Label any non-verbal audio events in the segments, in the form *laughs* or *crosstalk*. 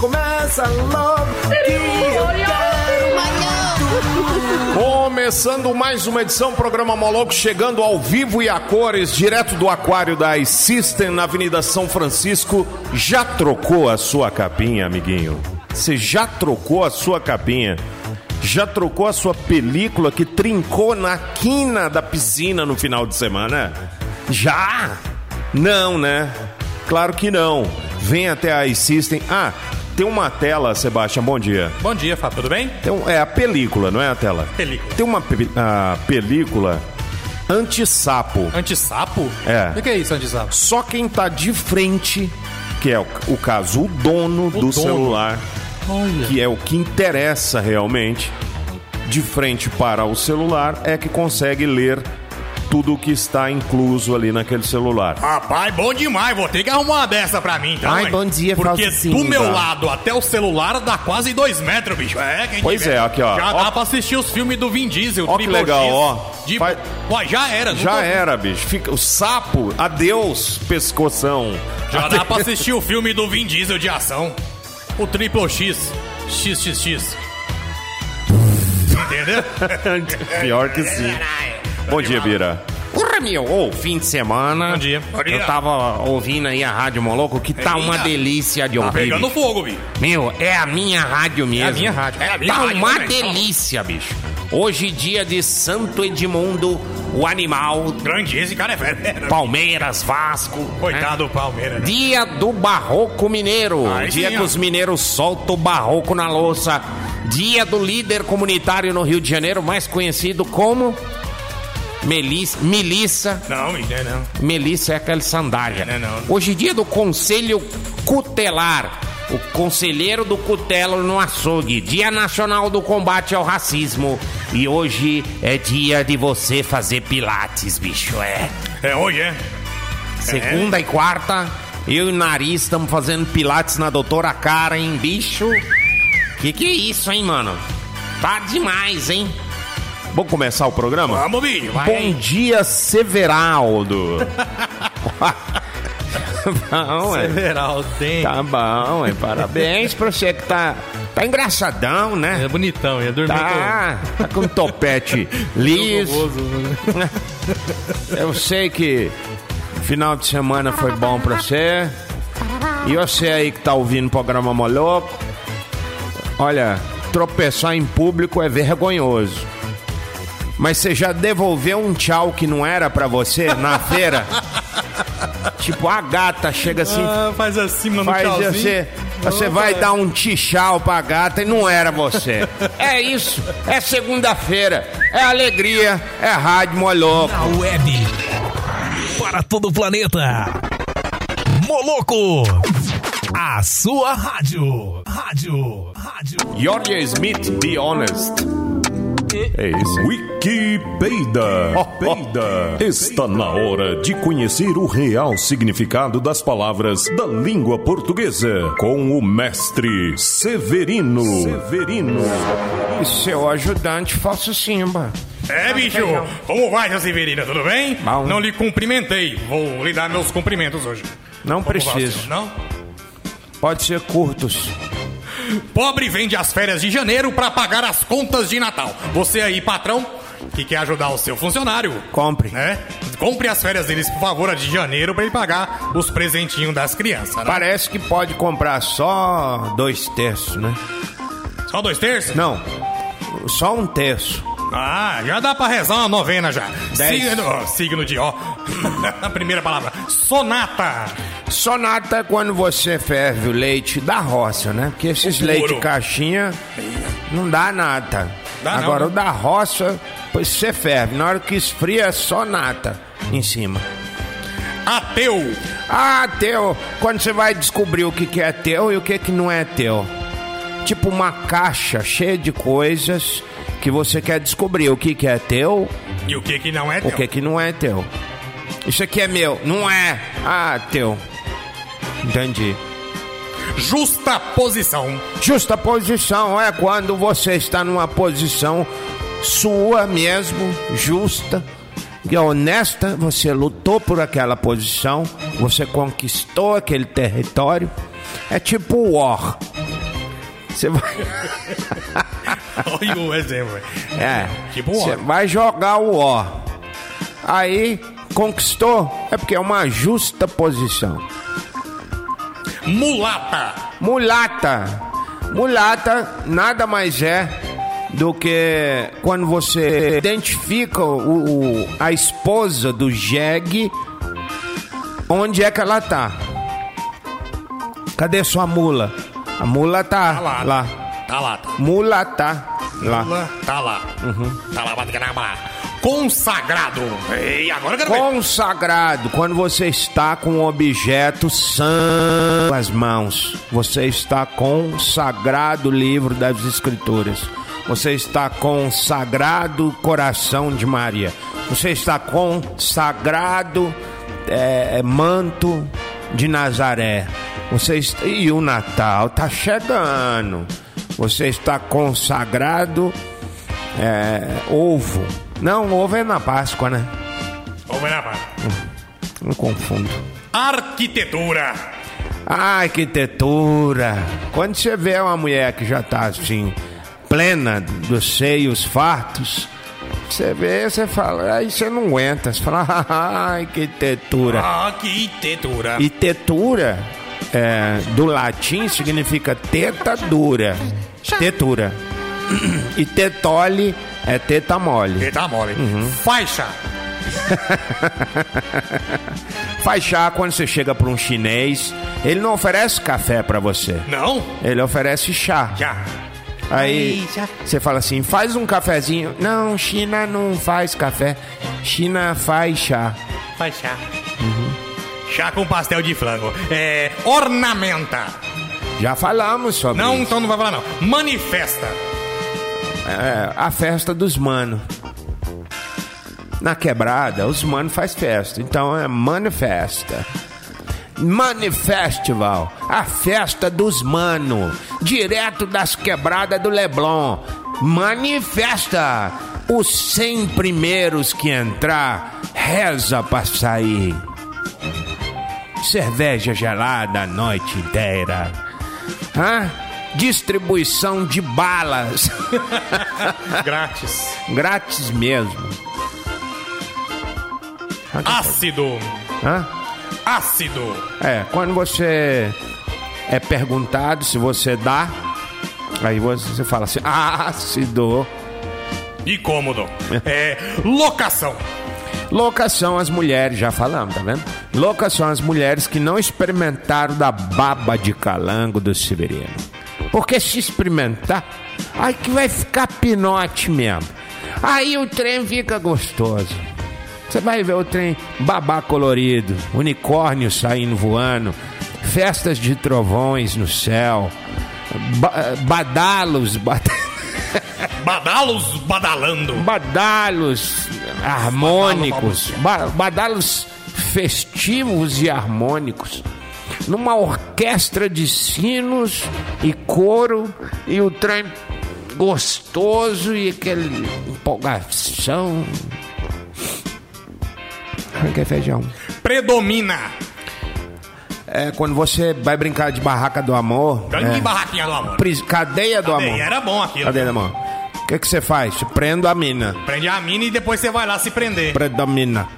Começa logo que eu quero. Começando mais uma edição, programa Moloco, chegando ao vivo e a cores, direto do aquário da System na Avenida São Francisco. Já trocou a sua capinha, amiguinho? Você já trocou a sua capinha? Já trocou a sua película que trincou na quina da piscina no final de semana? Já? Não, né? Claro que não. Vem até a System. Ah, tem uma tela, Sebastião, bom dia. Bom dia, Fábio, tudo bem? É a película, não é a tela? Película. Tem uma pe- a película anti-sapo. Antissapo? É. O que é isso, antissapo? Só quem tá de frente, que é o, o caso, o dono do dono. celular, Olha. que é o que interessa realmente, de frente para o celular, é que consegue ler tudo o que está incluso ali naquele celular. Rapaz, bom demais. Vou ter que arrumar uma dessa pra mim, então. Ai, hein? bom dia, Porque do meu lado até o celular dá quase dois metros, bicho. É, quem Pois tiver. é, aqui, ó. Já Ó. dá pra assistir os filmes do Vin Diesel, Ó que Triple legal, X. ó. De... Faz- Ó, já era. Já tô- era, bicho. Fica, o sapo, adeus, pescoção. Já dá pra assistir o filme do Vin Diesel de ação. O Triple X. XXX. Entendeu? *laughs* Pior que sim. Bom dia, Bira. Porra, meu, ô, fim de semana. Bom dia. Bom dia. Eu tava ouvindo aí a Rádio Moloco, que tá uma delícia de Tá ouvir. pegando bicho. fogo, bicho. Meu, é a minha rádio mesmo. a minha rádio. É a minha tá rádio uma também. delícia, bicho. Hoje, dia de Santo Edmundo, o animal, Grande, esse cara é velho. Palmeiras, Vasco. né? Coitado do Palmeiras. Dia do Barroco Mineiro. Aí Dia sim, que ó. os mineiros soltam o barroco na louça. Dia do líder comunitário no Rio de Janeiro, mais conhecido como Melis, Melissa. Não, não é não. Melissa é aquela sandália. Não, não. Hoje, dia do Conselho Cutelar. O conselheiro do cutelo no açougue. Dia Nacional do Combate ao Racismo. E hoje é dia de você fazer pilates, bicho. É. É hoje, é? Segunda e quarta, eu e o Nariz estamos fazendo pilates na doutora Karen, bicho. Que que é isso, hein, mano? Tá demais, hein? Vamos começar o programa? Vamos, bicho. Vai Bom dia, Severaldo. bom, é. Several, tem. Tá bom. Parabéns pra você que tá, tá engraçadão, né? É bonitão, ia dormir Tá, tá com um topete *laughs* liso. *laughs* Eu sei que final de semana foi bom pra você. E você aí que tá ouvindo o programa Moloco, olha, tropeçar em público é vergonhoso. Mas você já devolveu um tchau que não era pra você na feira? *laughs* tipo, a gata chega assim, Ah, faz assim, mano, Faz tchauzinho. você. Você Opa, vai é. dar um tchau pra gata e não era você. É isso. É segunda-feira. É alegria. É rádio moloco. Na web. Para todo o planeta. Moloco. A sua rádio. Rádio. Rádio. Georgia Smith, be honest. É isso. Wikipedia. Peida. Está na hora de conhecer o real significado das palavras da língua portuguesa com o mestre Severino. Severino. E seu ajudante falso Simba. É, bicho. Como vai, seu Severino? Tudo bem? Bom. Não lhe cumprimentei. Vou lhe dar meus cumprimentos hoje. Não Como vai, preciso. senhor? Não? Pode ser curtos. Pobre vende as férias de janeiro pra pagar as contas de Natal. Você aí, patrão, que quer ajudar o seu funcionário, Compre. né? Compre as férias deles, por favor, a de janeiro, pra ele pagar os presentinhos das crianças, né? Parece que pode comprar só dois terços, né? Só dois terços? Não. Só um terço. Ah, já dá pra rezar uma novena já. Signo, ó, signo de ó. *laughs* a primeira palavra. Sonata. Sonata é quando você ferve o leite da roça, né? Porque esses leite caixinha não dá nada. Dá não, Agora né? o da roça, pois você ferve. Na hora que esfria é só nata em cima. Ateu. Ah, teu. Quando você vai descobrir o que, que é teu e o que, que não é teu. tipo uma caixa cheia de coisas que você quer descobrir o que, que é teu, E o que que não é o teu? que, que não é teu. Isso aqui é meu, não é. Ah, teu. Entendi. Justa posição. Justa posição é quando você está numa posição sua mesmo, justa e honesta. Você lutou por aquela posição, você conquistou aquele território. É tipo war. Você vai, *laughs* Olha *laughs* o exemplo. é, Tipo você vai jogar o war. Aí conquistou, é porque é uma justa posição. Mulata. Mulata. Mulata nada mais é do que quando você identifica o, o- a esposa do jegue, onde é que ela tá? Cadê sua mula? A mula tá, Tá lá. lá. Tá lá. Tá Mula tá lá. lá. Tá lá. Uhum. Tá lá. Consagrado. E agora eu quero ver. Consagrado, quando você está com um objeto santo nas mãos. Você está com o sagrado livro das Escrituras. Você está com o sagrado coração de Maria. Você está com o sagrado é, manto de Nazaré. Você está, e o Natal está chegando. Você está consagrado é, ovo. Não, ovo é na Páscoa, né? Vamos ver na parte. Não confundo. Arquitetura. Arquitetura. Quando você vê uma mulher que já tá assim, plena dos seios fartos, você vê, você fala, aí você não aguenta. Você fala, ah, *laughs* arquitetura. Arquitetura. E tetura, é, do latim, significa teta dura. Tetura. E tetole é teta mole. Tá mole. Uhum. Faixa. *laughs* Quando você chega para um chinês, ele não oferece café para você. Não? Ele oferece chá. Já. Aí você fala assim, faz um cafezinho. Não, China não faz café. China faz chá. Faz chá. Chá com pastel de frango. É. Ornamenta. Já falamos sobre Não, isso. então não vai falar não. Manifesta. É, a festa dos mano. Na quebrada, os mano faz festa. Então é manifesta. Manifestival, a festa dos mano, direto das quebradas do Leblon. Manifesta, os 100 primeiros que entrar, reza pra sair. Cerveja gelada a noite inteira. Hã? Distribuição de balas. *laughs* Grátis. Grátis mesmo. Ácido. Hã? Ácido. É, quando você é perguntado se você dá, aí você fala assim, ácido. E cômodo. *laughs* É. Locação. Locação as mulheres, já falamos, tá vendo? Locação as mulheres que não experimentaram da baba de calango do Siberiano. Porque se experimentar, aí que vai ficar pinote mesmo. Aí o trem fica gostoso. Você vai ver o trem babá colorido, unicórnio saindo voando, festas de trovões no céu, ba- badalos, bad- Badalos badalando. badalos harmônicos, ba- badalos festivos e harmônicos, numa orquestra de sinos e coro e o trem gostoso e aquela empolgação. Quer feijão? Predomina. É quando você vai brincar de barraca do amor. Grande é, barraquinha do amor. cadeia do Cadeia, amor. Era bom aquilo. Cadeia do amor. O que que você faz? Você prende a mina. Prende a mina e depois você vai lá se prender. Predomina.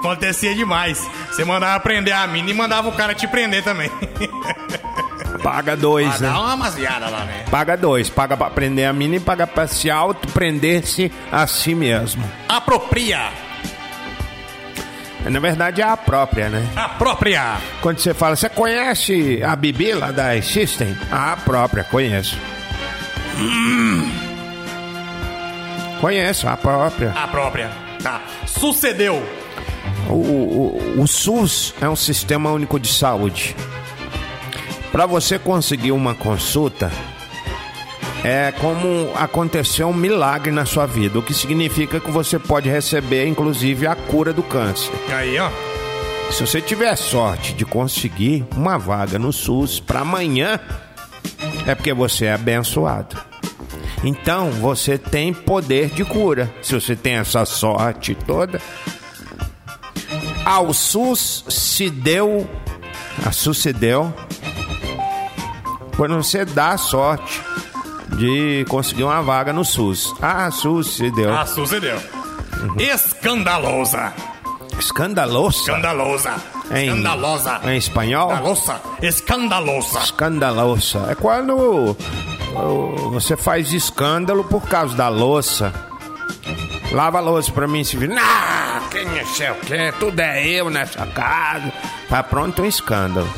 Acontecia demais. Você mandava prender a mina e mandava o cara te prender também. *laughs* Paga dois, Pra né? dar uma maciada lá, né? Paga dois. Paga pra prender a mina e paga pra se auto-prender-se a si mesmo. Apropria. Na verdade é a própria, né? Apropria. Quando você fala, você conhece a Bibi lá da System? A própria, conheço. Hum. Conheço, a própria. A própria. Tá. Sucedeu. O, o, o SUS é um sistema único de saúde. Para você conseguir uma consulta, é como aconteceu um milagre na sua vida, o que significa que você pode receber, inclusive, a cura do câncer. Aí, ó. Se você tiver sorte de conseguir uma vaga no SUS para amanhã, é porque você é abençoado. Então você tem poder de cura. Se você tem essa sorte toda, ao SUS se deu, a SUS se deu quando você dá a sorte de conseguir uma vaga no SUS. Ah, SUS se deu. Ah, sucedeu. Escandalosa. Escandalosa. Escandalosa. Em- Escandalosa. Em espanhol? Escandalosa. Escandalosa. Escandalosa. É quando você faz escândalo por causa da louça. Lava a louça pra mim, se vir. Não, quem é sei o quê? Tudo é eu nessa casa. Tá pronto um escândalo.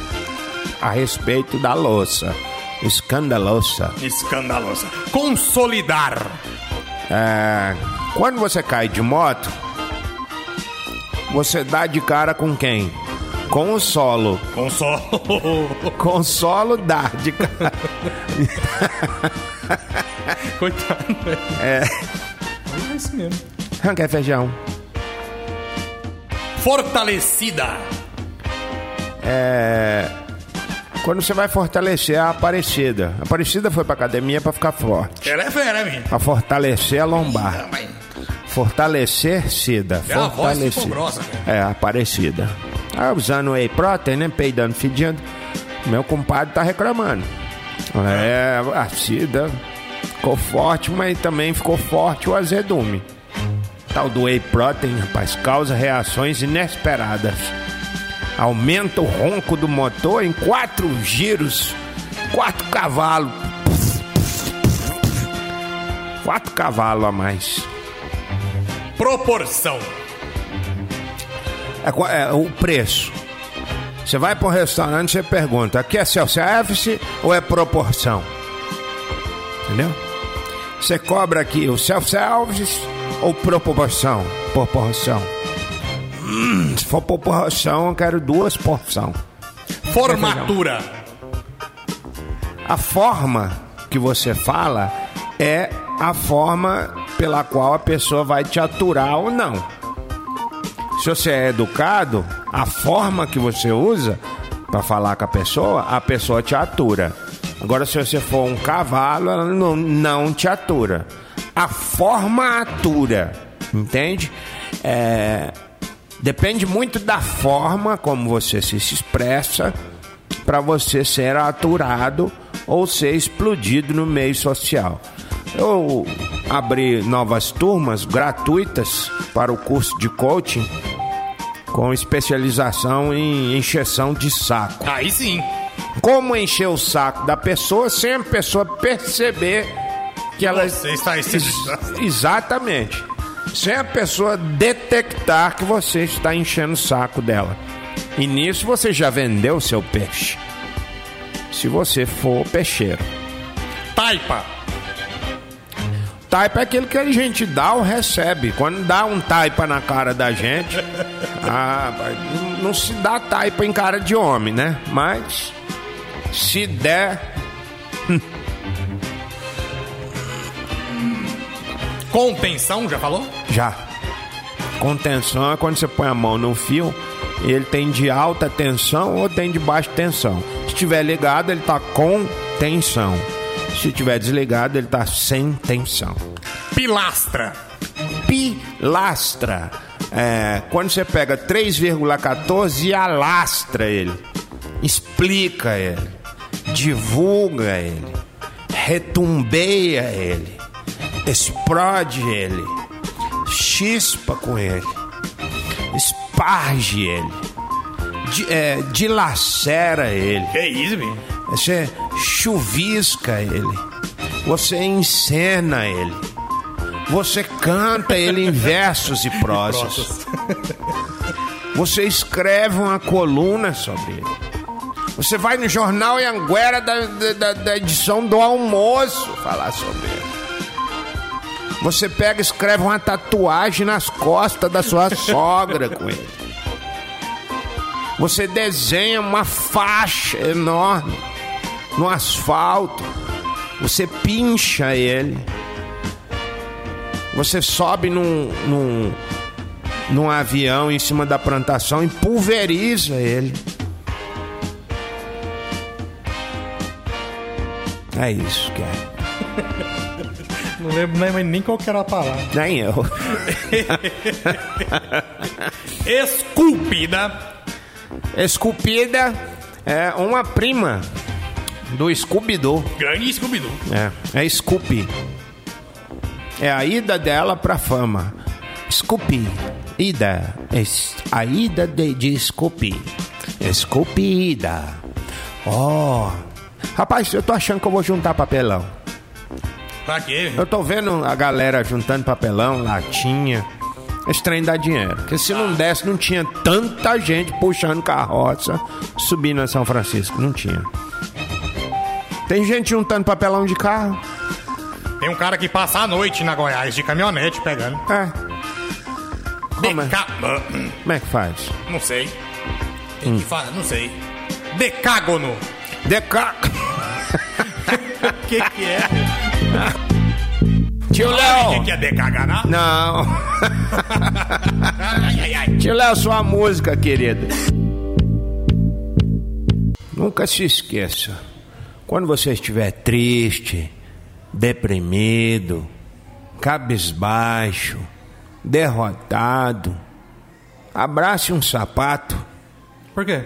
A respeito da louça. Escandalosa. Escandalosa. Consolidar. É, quando você cai de moto, você dá de cara com quem? Com o solo. Consolo. *laughs* Com o solo dá de cara. *laughs* Coitado. É. É isso mesmo. Quer feijão? Fortalecida. Quando você vai fortalecer a Aparecida. A Aparecida foi pra academia pra ficar forte. Ela é fera, minha. Pra fortalecer a lombar. Fortalecer Cida. É, a voz Fortalecer. grossa. É, Aparecida. Ah, usando whey protein, né? Peidando, fedindo. Meu compadre tá reclamando. É, a Cida ficou forte, mas também ficou forte o azedume. Tal do whey protein, rapaz, causa reações inesperadas. Aumenta o ronco do motor em quatro giros. Quatro cavalos. Quatro cavalos a mais. Proporção. É, é, o preço. Você vai para um restaurante e você pergunta: aqui é self-service ou é proporção? Entendeu? Você cobra aqui o self-service ou proporção? Proporção. Hum, se for proporção, eu quero duas porções. Formatura. A forma que você fala é a forma pela qual a pessoa vai te aturar ou não. Se você é educado, a forma que você usa para falar com a pessoa, a pessoa te atura. Agora, se você for um cavalo, ela não, não te atura. A forma atura, entende? É, depende muito da forma como você se expressa para você ser aturado ou ser explodido no meio social. Eu abri novas turmas gratuitas para o curso de coaching com especialização em encheção de saco. Aí sim. Como encher o saco da pessoa sem a pessoa perceber que ela Você está excitado. Exatamente. Sem a pessoa detectar que você está enchendo o saco dela. E nisso você já vendeu o seu peixe. Se você for peixeiro. Taipa. Taipa é aquele que a gente dá ou recebe. Quando dá um taipa na cara da gente, *laughs* ah, não- se dá taipa em cara de homem, né? Mas se der, *laughs* Contenção, já falou? já. Contenção é quando você põe a mão no fio e ele tem de alta tensão ou tem de baixa tensão. Se tiver ligado, ele tá com tensão. Se tiver desligado, ele tá sem tensão. Pilastra. pilastra. É, quando você pega 3,14 e alastra ele, explica ele, divulga ele, retumbeia ele, explode ele, chispa com ele, esparge ele, di- é, dilacera ele. Que isso, menino? Você chuvisca ele. Você encena ele. Você canta ele em versos e *laughs* prosas. Você escreve uma coluna sobre ele. Você vai no jornal Anguera da, da, da edição do almoço falar sobre ele. Você pega e escreve uma tatuagem nas costas da sua sogra com ele. Você desenha uma faixa enorme no asfalto Você pincha ele. Você sobe num, num, num avião em cima da plantação e pulveriza ele. É isso, que é. *laughs* Não lembro nem, nem qual que era a palavra. Nem eu. *laughs* Esculpida. Esculpida é uma prima do Scooby-Doo. Grande Scooby-Doo. É, é Scoopy. É a ida dela pra fama. Scoopy. Ida. Es- A ida de, de Scoopy. Scoopy ida. Oh. Rapaz, eu tô achando que eu vou juntar papelão. Pra quê? Eu tô vendo a galera juntando papelão, latinha. Esse trem dá dinheiro. Porque se não desse, não tinha tanta gente puxando carroça subindo a São Francisco. Não tinha. Tem gente juntando papelão de carro. Tem um cara que passa a noite na Goiás de caminhonete pegando. É. Como é? Deca... Como é que faz? Não sei. Tem que falar, não sei. Decágono. Deca... *laughs* O que que é? *laughs* Tio Léo! que é decaganá? Não. *laughs* Ai, ai, ai. Tio Léo, sua música, querido. Nunca se esqueça. Quando você estiver triste, deprimido, cabisbaixo, derrotado, abrace um sapato. Por quê?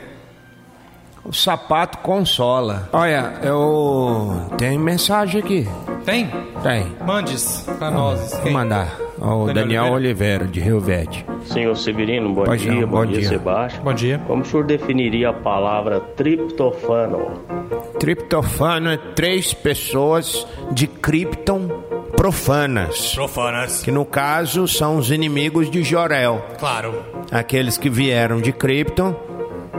O sapato consola. Olha, eu tenho mensagem aqui. Tem? Tem. Mandes pra nós. Vou mandar. O Daniel Daniel Oliveira? Oliveira, de Rio Verde. Senhor Severino, bom Pois dia, não, bom, bom dia, dia. Sebastião. Bom dia. Como o senhor definiria a palavra triptofano? Triptofano é três pessoas de Krypton profanas. Profanas. Que no caso são os inimigos de Jorel. Claro. Aqueles que vieram de Krypton,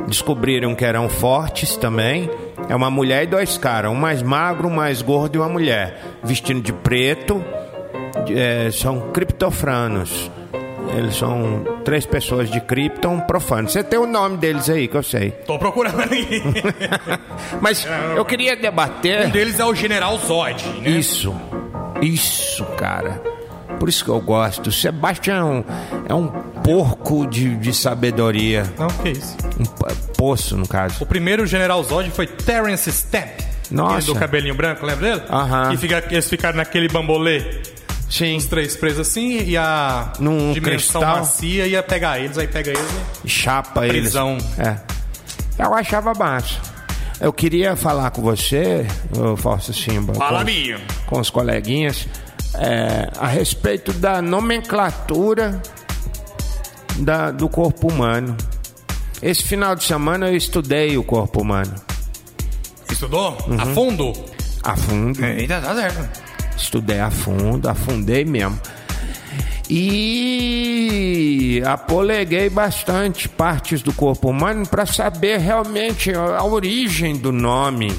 descobriram que eram fortes também. É uma mulher e dois caras, um mais magro, um mais gordo e uma mulher. Vestindo de preto, é, são criptofranos. Eles são três pessoas de Krypton profanos. Você tem o nome deles aí, que eu sei. Tô procurando aqui. *laughs* Mas eu queria debater. um deles é o General Zod, né? Isso, isso, cara. Por isso que eu gosto. Sebastião é um, é um porco de, de sabedoria. Não, que isso. Um po- poço, no caso. O primeiro General Zod foi Terence Stamp. Nossa. Do cabelinho branco, lembra dele? Aham. Que fica, eles ficaram naquele bambolê, Sim. os três presos assim, e a Num dimensão cristal. macia ia pegar eles, aí pega eles e... Chapa Prisão. eles. É. Eu achava massa. Eu queria falar com você, Falso Simba. Fala, com, Binho. com os coleguinhas, é, a respeito da nomenclatura da- do corpo humano. Esse final de semana eu estudei o corpo humano. Estudou? Uhum. A fundo? A fundo. Eita, tá certo. Estudei a fundo, afundei mesmo. E apoleguei bastante partes do corpo humano para saber realmente a origem do nome.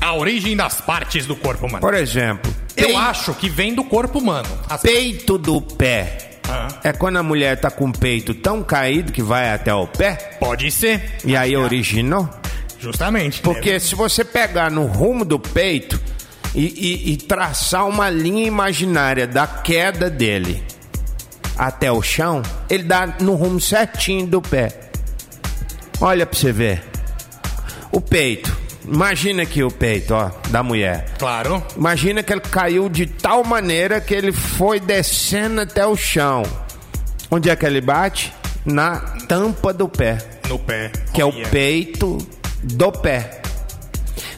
A origem das partes do corpo humano. Por exemplo, Eu acho que vem do corpo humano. As- peito do pé. Ah. É quando a mulher tá com o peito tão caído que vai até o pé. Pode ser. E aí originou. Justamente. Porque se você pegar no rumo do peito e, e- e traçar uma linha imaginária da queda dele até o chão, ele dá no rumo certinho do pé. Olha pra você ver. O peito. Imagina aqui o peito, ó, da mulher. Claro. Imagina que ele caiu de tal maneira que ele foi descendo até o chão. Onde é que ele bate? Na tampa do pé No pé. que é o Olha. peito do pé.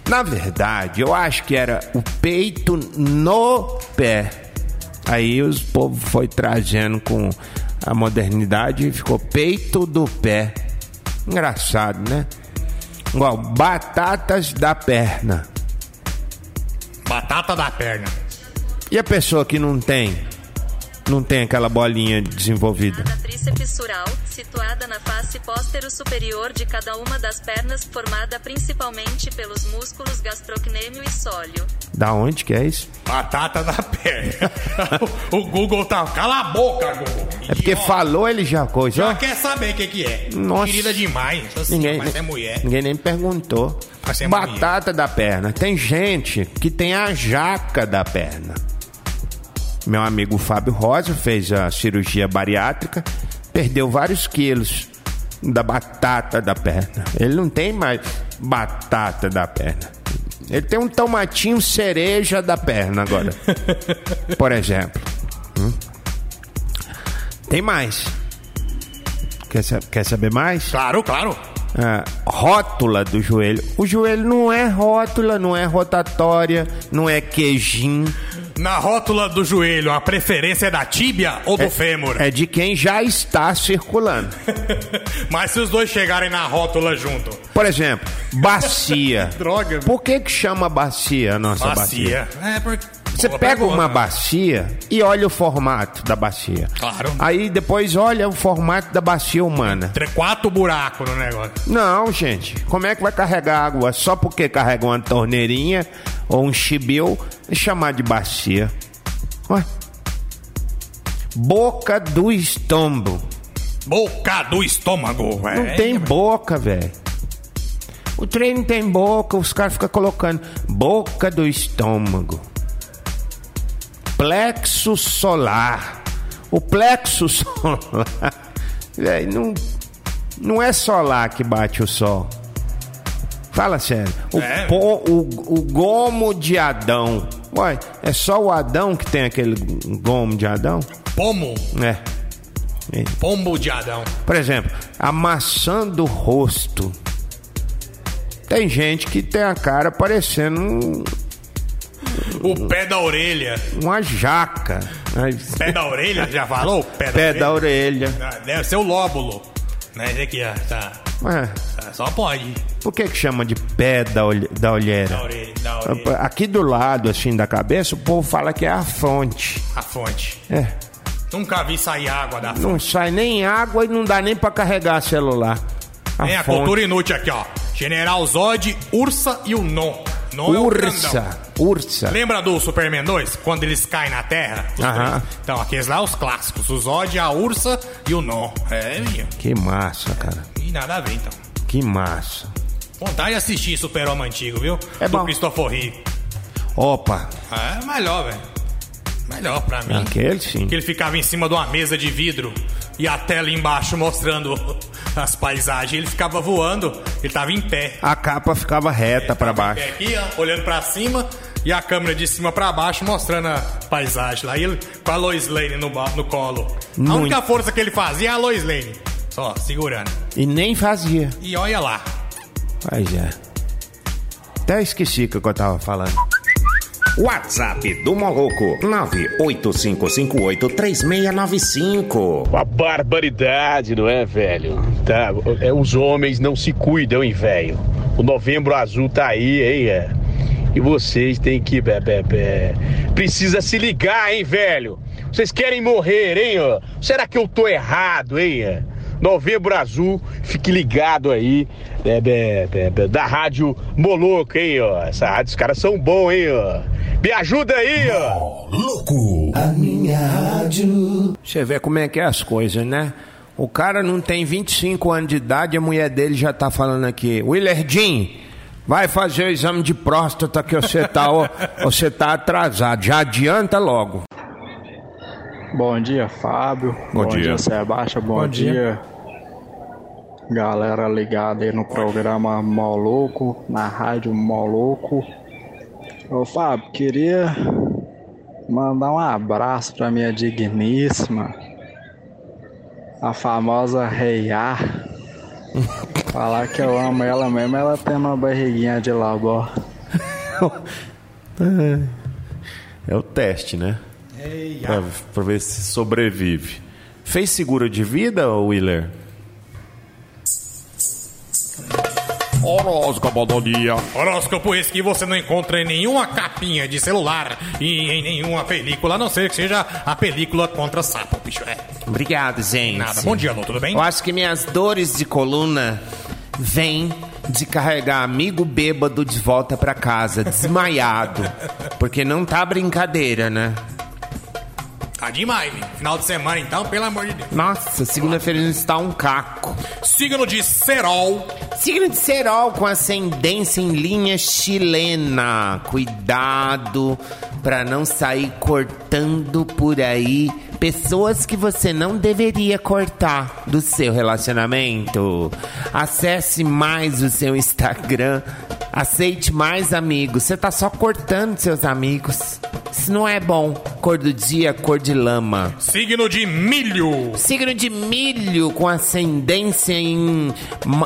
Na verdade, eu acho que era o peito no pé. Aí os povo foi trazendo com a modernidade e ficou peito do pé. Engraçado, né? Igual batatas da perna. Batata da perna. E a pessoa que não tem não tem aquela bolinha desenvolvida? A tríceps sural, situada na face póstero superior de cada uma das pernas, formada principalmente pelos músculos gastrocnêmio e sólio. Da onde que é isso? Batata da perna. *laughs* o Google tá. Cala a boca, Google. É porque Idiota. falou, ele já coisa. Já quer saber o que, que é. Nossa. Querida demais. Assim, Ninguém, mas é mulher. ninguém nem perguntou. Mas é Batata da perna. Tem gente que tem a jaca da perna. Meu amigo Fábio Rosa fez a cirurgia bariátrica, perdeu vários quilos da batata da perna. Ele não tem mais batata da perna. Ele tem um tomatinho cereja da perna agora. *laughs* Por exemplo. Hum? Tem mais. Quer, quer saber mais? Claro, claro. Ah, rótula do joelho. O joelho não é rótula, não é rotatória, não é queijinho. Na rótula do joelho, a preferência é da tíbia ou do fêmur? É de quem já está circulando. *laughs* Mas se os dois chegarem na rótula junto. Por exemplo, bacia. *laughs* Droga. Por que que chama bacia a nossa bacia? Bacia. É porque. Você pega uma bacia e olha o formato da bacia. Claro. Aí depois olha o formato da bacia humana. Tre- Quatro buracos no negócio. Não, gente. Como é que vai carregar água só porque carrega uma torneirinha ou um chibio e chamar de bacia? Ué? Boca do estômago. Boca do estômago. Não é. tem boca, velho. O trem não tem boca, os caras ficam colocando boca do estômago. Plexo solar. O plexo *laughs* solar. Véi, não, não é solar que bate o sol. Fala sério. O, É. po- o, o gomo de Adão. Ué, é só o Adão que tem aquele gomo de Adão? Pomo. É. É. Pombo de Adão. Por exemplo, a maçã do rosto. Tem gente que tem a cara parecendo um- O pé da orelha. uma jaca. Mas- Pé da orelha, já falou? Pé da Pé orelha. da orelha. Ah, Deve ser o lóbulo. Né? Esse aqui, ó. Tá. Ué, tá, Só pode. por que que chama de pé da, olhe- da olheira? Da orelha. Da orelha. Aqui do lado, assim, da cabeça, o povo fala que é a fronte. A fonte. É, Nunca vi sair água da fonte. não sai nem água e não dá nem pra carregar celular. A a fonte. cultura inútil aqui, ó. General Zod, Ursa e o Non. Non é o grandão. Ursa, ursa. Lembra do Superman 2? Quando eles caem na Terra? Aham. três? Então, aqueles lá, os clássicos. O Zod, a Ursa e o Non. É, minha. Que massa, cara. E nada a ver, então. Que massa. Vontade de assistir Super-Homem antigo, viu? É do bom. Christopher Reeve. Opa, É melhor, velho. Melhor pra mim. aquele sim. Que ele ficava em cima de uma mesa de vidro e a tela embaixo mostrando *laughs* as paisagens. Ele ficava voando, ele tava em pé. A capa ficava reta em baixo. aqui, ó, olhando pra cima e a câmera de cima pra baixo mostrando a paisagem lá. E ele com a Lois Lane no, no colo. A Muito. única força que ele fazia é a Lois Lane. Só, segurando. E nem fazia. E olha lá. Pois é. Até esqueci o que eu tava falando. WhatsApp do Moloco 985583695. Uma barbaridade, não é, velho? Tá, é, os homens não se cuidam, hein, velho? O novembro azul tá aí, hein, é? E vocês têm que. Bé, bé, bé, precisa se ligar, hein, velho? Vocês querem morrer, hein? Será que eu tô errado, hein? É? Novembro azul, fique ligado aí, é, bé, bé, bé, da rádio Moloco, hein, ó? Essa rádio, os caras são bons, hein, ó? Me ajuda aí, ó! Louco. Você vê como é que é as coisas, né? O cara não tem 25 anos de idade, a mulher dele já tá falando aqui. Willer Jean, vai fazer o exame de próstata que você tá, ó, *laughs* você tá atrasado. Já adianta logo. Bom dia, Fábio. Bom dia. Sebastião. Bom, Bom dia. dia. Galera ligada aí no programa Moloco, na rádio Moloco. Ô, Fábio, queria mandar um abraço pra minha digníssima, a famosa Reiá. Falar que eu amo ela mesmo, ela tem uma barriguinha de labó. *laughs* É o teste, né? Pra, pra ver se sobrevive. Fez seguro de vida, ô Willer? Horóscopo do dia. Horóscopo esse que você não encontra em nenhuma capinha de celular e em nenhuma película, a não ser que seja a película contra sapo, bicho. É. Obrigado, gente. Nada. Bom dia, Alô, tudo bem? Eu acho que minhas dores de coluna vêm de carregar amigo bêbado de volta pra casa, desmaiado. *laughs* Porque não tá brincadeira, né? Tá demais, menino. Final de semana, então, pelo amor de Deus. Nossa, segunda-feira está um caco. Signo de Serol. Signo de Serol com ascendência em linha chilena. Cuidado pra não sair cortando por aí pessoas que você não deveria cortar do seu relacionamento. Acesse mais o seu Instagram. Aceite mais amigos. Você tá só cortando seus amigos. Isso não é bom. Cor do dia, cor de lama. Signo de Milho. Signo de milho com ascendência em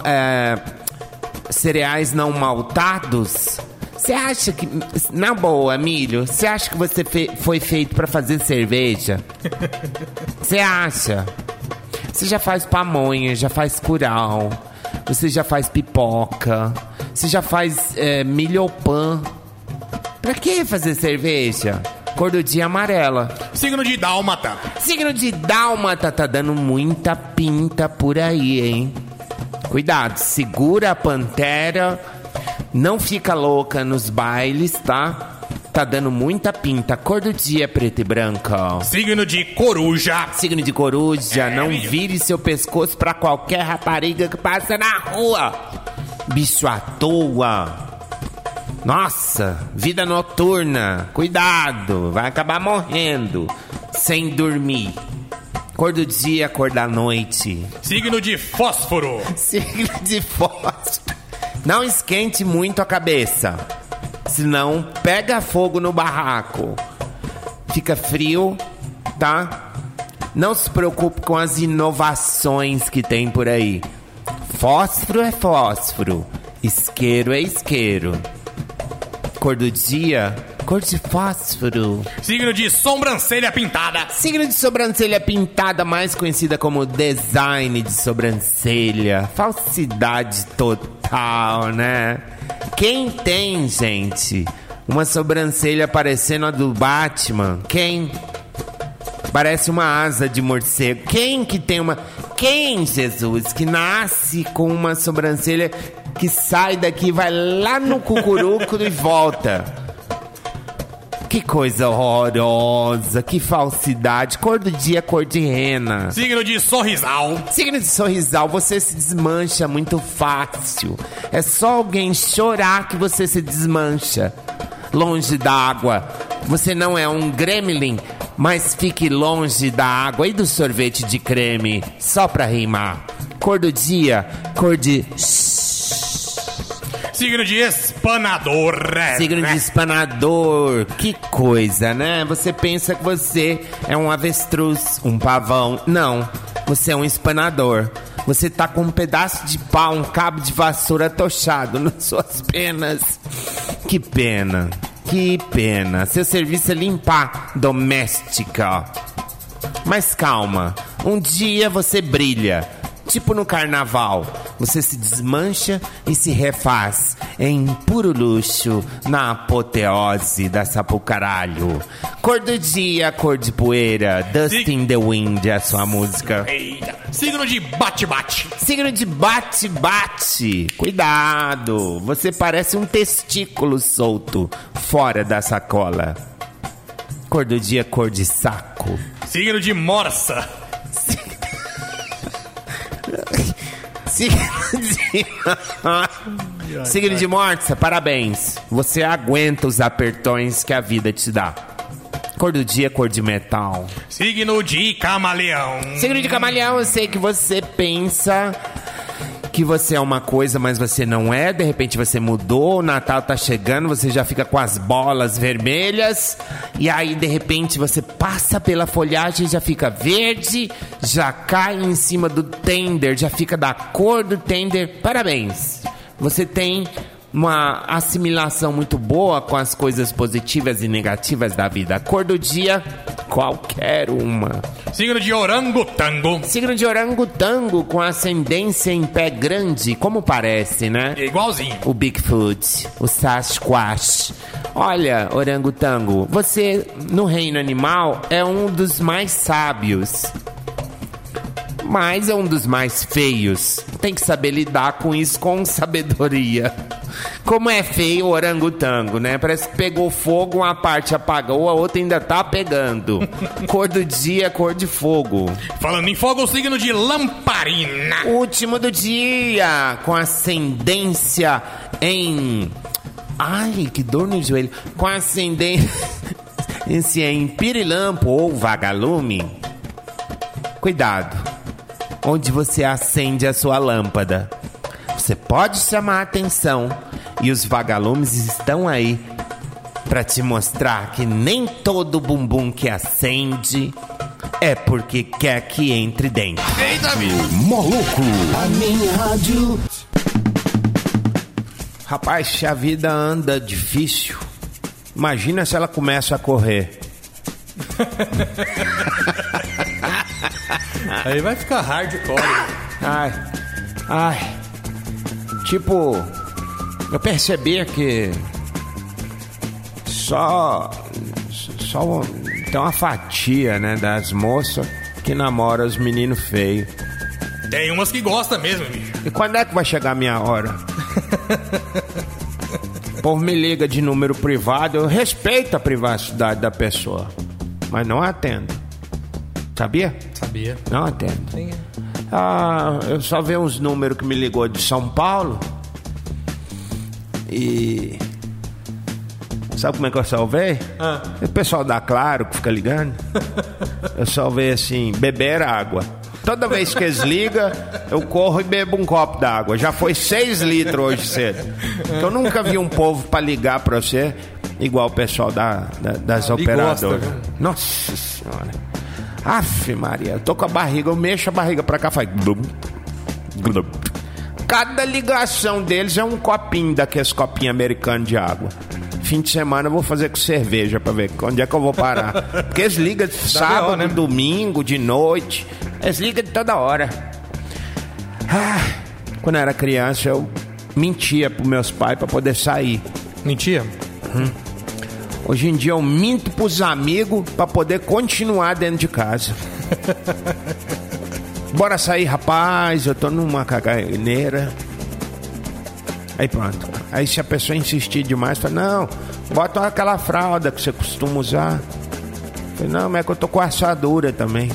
é, cereais não maltados. Você acha que, na boa, milho, você acha que você fe- foi feito pra fazer cerveja? *laughs* Você acha? Você já faz pamonha, já faz curau, você já faz pipoca, você já faz é, milho pan. Pra que fazer cerveja? Cor do dia amarela. Signo de Dálmata. Signo de Dálmata tá dando muita pinta por aí, hein? Cuidado, segura a pantera, não fica louca nos bailes, tá? Tá dando muita pinta. Cor do dia é preta e branca. Signo de Coruja. Signo de coruja, É, não vire seu pescoço pra qualquer rapariga que passa na rua. Bicho à toa. Nossa, vida noturna. Cuidado, vai acabar morrendo sem dormir. Cor do dia, cor da noite. Signo de Fósforo. *laughs* Signo de fósforo. Não esquente muito a cabeça. Senão pega fogo no barraco. Fica frio, tá? Não se preocupe com as inovações que tem por aí. Fósforo é fósforo. Isqueiro é isqueiro. Cor do dia, cor de fósforo. Signo de Sobrancelha Pintada. Signo de sobrancelha pintada, mais conhecida como design de sobrancelha. Falsidade total, né? Quem tem, gente, uma sobrancelha parecendo a do Batman? Quem? Parece uma asa de morcego. Quem que tem uma. Quem, Jesus, que nasce com uma sobrancelha que sai daqui, vai lá no cucuruco e volta? Que coisa horrorosa, que falsidade. Cor do dia, cor de rena. Signo de Sorrisal. Signo de sorrisal, você se desmancha muito fácil. É só alguém chorar que você se desmancha. Longe da água. Você não é um gremlin, mas fique longe da água e do sorvete de creme. Só pra rimar. Cor do dia, cor de. Signo de Espanador. Signo de espanador. Que coisa, né? Você pensa que você é um avestruz, um pavão. Não, você é um espanador. Você tá com um pedaço de pau, um cabo de vassoura tochado *laughs* nas suas penas. Que pena, que pena. Seu serviço é limpar doméstica. Mas calma, um dia você brilha. Tipo no carnaval, você se desmancha e se refaz em puro luxo na apoteose da sapucaralho. Cor do dia, cor de poeira, Dust in the Wind é a sua música. Eita. Signo de Bate-Bate. Signo de bate-bate. Cuidado, você parece um testículo solto fora da sacola. Cor do dia, cor de saco. Signo de Morsa. Signo de... Signo de morte, parabéns. Você aguenta os apertões que a vida te dá. Cor do dia, cor de metal. Signo de Camaleão. Signo de camaleão, eu sei que você pensa que você é uma coisa, mas você não é. De repente você mudou, o Natal tá chegando, você já fica com as bolas vermelhas. E aí, de repente, você passa pela folhagem, já fica verde, já cai em cima do tender, já fica da cor do tender. Parabéns! Você tem uma assimilação muito boa com as coisas positivas e negativas da vida. Cor do dia, qualquer uma. Signo de orangotango. Signo de orangotango com ascendência em pé grande, como parece, né? É igualzinho. O Bigfoot, o Sasquatch. Olha, orangotango, você no reino animal é um dos mais sábios. Mas é um dos mais feios. Tem que saber lidar com isso com sabedoria. Como é feio o orangotango, né? Parece que pegou fogo, uma parte apagou, a outra ainda tá pegando. Cor do dia, cor de fogo. Falando em fogo, o signo de lamparina. Último do dia, com ascendência em. Ai, que dor no joelho. Com ascendência em pirilampo ou vagalume. Cuidado, onde você acende a sua lâmpada. Você pode chamar a atenção e os vagalumes estão aí para te mostrar que nem todo bumbum que acende é porque quer que entre dentro. Moloco. A minha rádio. Rapaz, se a vida anda difícil, imagina se ela começa a correr. *laughs* Aí vai ficar hardcore. Ai, ai. Tipo, eu percebi que só só tem uma fatia, né, das moças que namora os meninos feios. Tem umas que gostam mesmo, bicho. E quando é que vai chegar a minha hora? o povo me liga de número privado, eu respeito a privacidade da pessoa, mas não atendo. Sabia? Sabia. Não atendo. Ah, eu só vi uns números que me ligou de São Paulo. E. Sabe como é que eu salvei? Ah. O pessoal da Claro que fica ligando. *laughs* eu salvei assim: beber água. Toda vez que eles ligam, eu corro e bebo um copo d'água. Já foi seis litros hoje cedo. Eu nunca vi um povo para ligar para você igual o pessoal da, da- das Ele operadoras. gosta, viu? Nossa Senhora. Aff, Maria, eu tô com a barriga, eu mexo a barriga pra cá, faz. Cada ligação deles é um copinho daqueles copinhos americanos de água. Fim de semana eu vou fazer com cerveja pra ver onde é que eu vou parar. Porque eles ligam de *laughs* sábado, B.O., né? domingo, de noite. Eles ligam de toda hora. Ah, quando eu era criança, eu mentia pros meus pais pra poder sair. Mentia? Hoje em dia eu minto pros amigos pra poder continuar dentro de casa. *laughs* Bora sair, rapaz, eu tô numa caganeira. Aí pronto. Aí se a pessoa insistir demais, fala, não, bota aquela fralda que você costuma usar. Falei, não, mas é que eu tô com assadura também.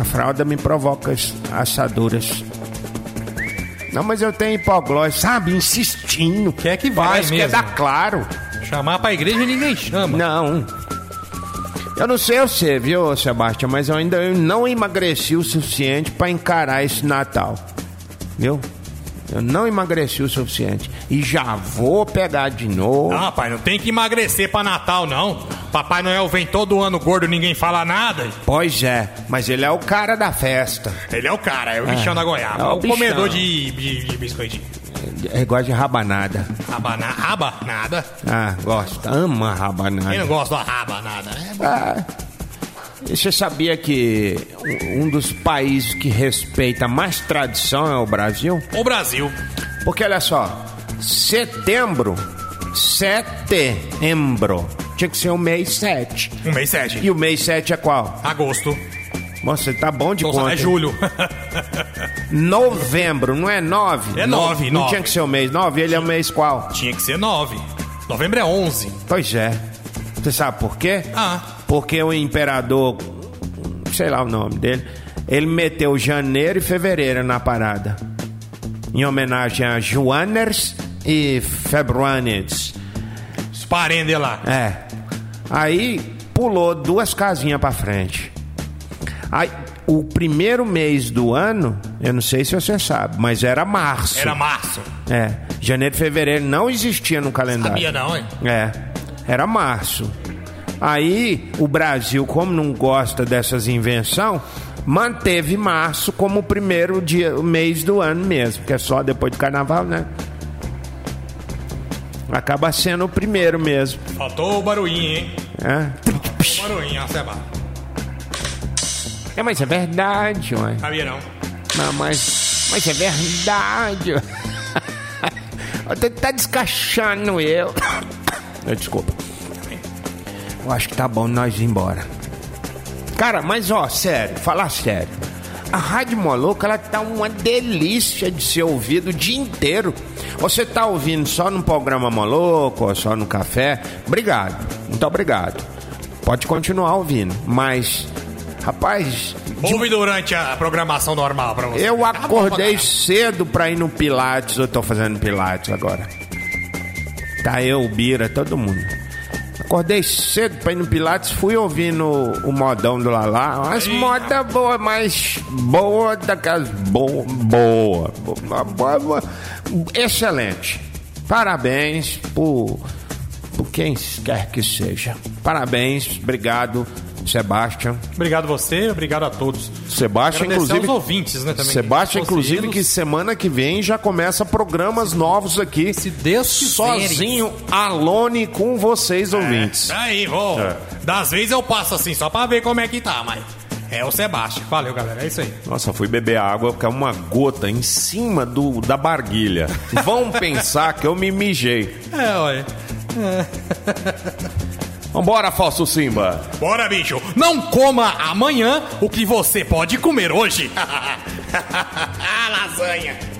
A fralda me provoca as- assaduras. Não, mas eu tenho hipoglose, sabe? Insistindo. Quer que vai Parece que é mesmo. da claro. Chamar pra igreja ninguém chama. Não. Eu não sei você, viu, Sebastião, mas eu ainda não emagreci o suficiente pra encarar esse Natal. Viu? Eu não emagreci o suficiente. E já vou pegar de novo. Não, rapaz, não tem que emagrecer pra Natal, não. Papai Noel vem todo ano gordo, ninguém fala nada. Pois é, mas ele é o cara da festa. Ele é o cara, é o bichão da goiaba. é o É o comedor de, de, de biscoitinho. Ele gosta de rabanada. Rabana, raba, nada. Ah, gosta. Ama Quem não rabanada. gosta da raba, nada. É bom. Ah, e você sabia que um dos países que respeita mais tradição é o Brasil? O Brasil. Porque olha só, setembro, setembro, tinha que ser o mês 7. Um mês sete. E o mês 7 é qual? Agosto. Nossa, você tá bom de Nossa, conta. é julho. *laughs* Novembro, não é 9? É nove, Não nove. tinha que ser o mês 9, ele é o mês qual? Tinha que ser nove. Novembro é onze. Pois é. Você sabe por quê? Ah. Porque o imperador, sei lá o nome dele, ele meteu janeiro e fevereiro na parada. Em homenagem a Joanners e Februanes. Os parentes lá. É. Aí pulou duas casinhas pra frente. Aí, o primeiro mês do ano, eu não sei se você sabe, mas era março. Era março. É. Janeiro e fevereiro não existia no calendário. Sabia não, hein? É, era março. Aí o Brasil, como não gosta dessas invenções, manteve março como o primeiro dia, o mês do ano mesmo, que é só depois do carnaval, né? Acaba sendo o primeiro mesmo. Faltou o barulhinho, hein? É. Barulhinho, ó, Seba. É, mas é verdade, ué. Sabia não. Não, mas, mas é verdade. Você tá descachando eu. Desculpa. Eu acho que tá bom nós ir embora. Cara, mas ó, sério, falar sério. A Rádio Moloco, ela tá uma delícia de ser ouvido o dia inteiro. Você tá ouvindo só no programa Moloco ou só no café? Obrigado, muito obrigado. Pode continuar ouvindo, mas, rapaz, Ouve durante a programação normal pra você. eu Tá acordei cedo pra ir no Pilates, eu tô fazendo Pilates agora. Tá eu, o Bira, todo mundo. Acordei cedo pra ir no Pilates, fui ouvindo o, modão do Lalá. Umas moda boa, mas boa daquelas boa, boa, boa, boa, boa. Excelente. Parabéns por, por quem quer que seja. Parabéns, obrigado, Sebastião. Obrigado você, obrigado a todos. Sebastião, Agradecer inclusive. aos ouvintes, né, também. Sebastião, Os inclusive, que semana que vem já começa programas novos aqui. Se Deus Sozinho, alone com vocês, ouvintes. Aí, vou. É. Das vezes eu passo assim, só pra ver como é que tá, mas. É o Sebastião. Valeu, galera. É isso aí. Nossa, fui beber água, caiu uma gota em cima do, da barguilha. Vão *laughs* pensar que eu me mijei. É, olha. Vambora, Falso Simba. Bora, bicho. Não coma amanhã o que você pode comer hoje. *laughs* lasanha.